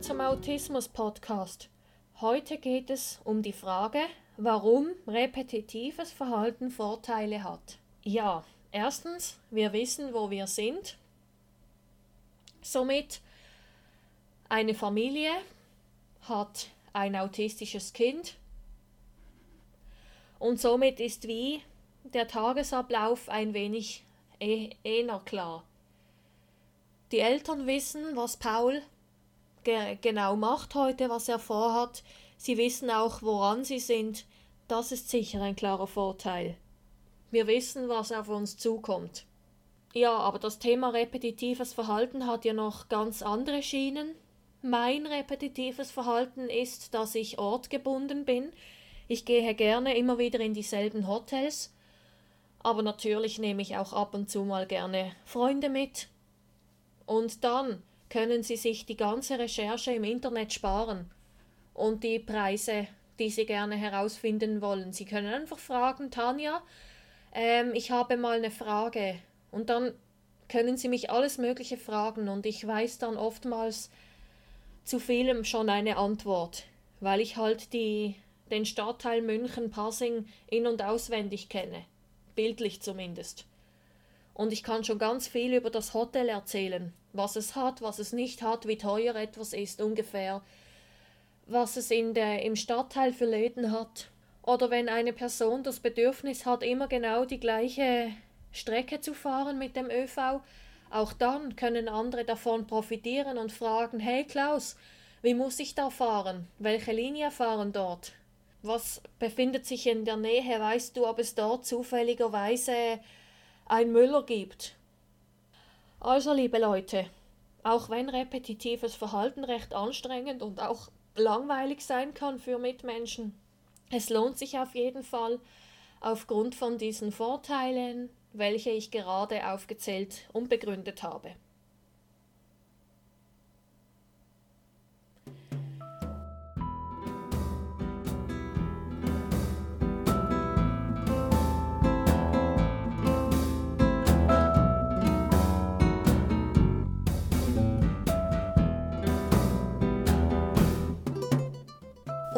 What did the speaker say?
zum Autismus-Podcast. Heute geht es um die Frage, warum repetitives Verhalten Vorteile hat. Ja, erstens, wir wissen, wo wir sind. Somit, eine Familie hat ein autistisches Kind und somit ist wie der Tagesablauf ein wenig eh, eher klar. Die Eltern wissen, was Paul ge genau macht heute, was er vorhat. Sie wissen auch, woran sie sind. Das ist sicher ein klarer Vorteil. Wir wissen, was auf uns zukommt. Ja, aber das Thema repetitives Verhalten hat ja noch ganz andere Schienen. Mein repetitives Verhalten ist, dass ich ortgebunden bin. Ich gehe gerne immer wieder in dieselben Hotels, aber natürlich nehme ich auch ab und zu mal gerne Freunde mit, und dann können Sie sich die ganze Recherche im Internet sparen und die Preise, die Sie gerne herausfinden wollen. Sie können einfach fragen, Tanja, ähm, ich habe mal eine Frage. Und dann können Sie mich alles Mögliche fragen und ich weiß dann oftmals zu vielem schon eine Antwort, weil ich halt die, den Stadtteil München Passing in und auswendig kenne, bildlich zumindest. Und ich kann schon ganz viel über das Hotel erzählen, was es hat, was es nicht hat, wie teuer etwas ist ungefähr, was es in der, im Stadtteil für Läden hat. Oder wenn eine Person das Bedürfnis hat, immer genau die gleiche Strecke zu fahren mit dem ÖV, auch dann können andere davon profitieren und fragen, hey Klaus, wie muss ich da fahren? Welche Linie fahren dort? Was befindet sich in der Nähe? Weißt du, ob es dort zufälligerweise ein Müller gibt. Also, liebe Leute, auch wenn repetitives Verhalten recht anstrengend und auch langweilig sein kann für Mitmenschen, es lohnt sich auf jeden Fall aufgrund von diesen Vorteilen, welche ich gerade aufgezählt und begründet habe.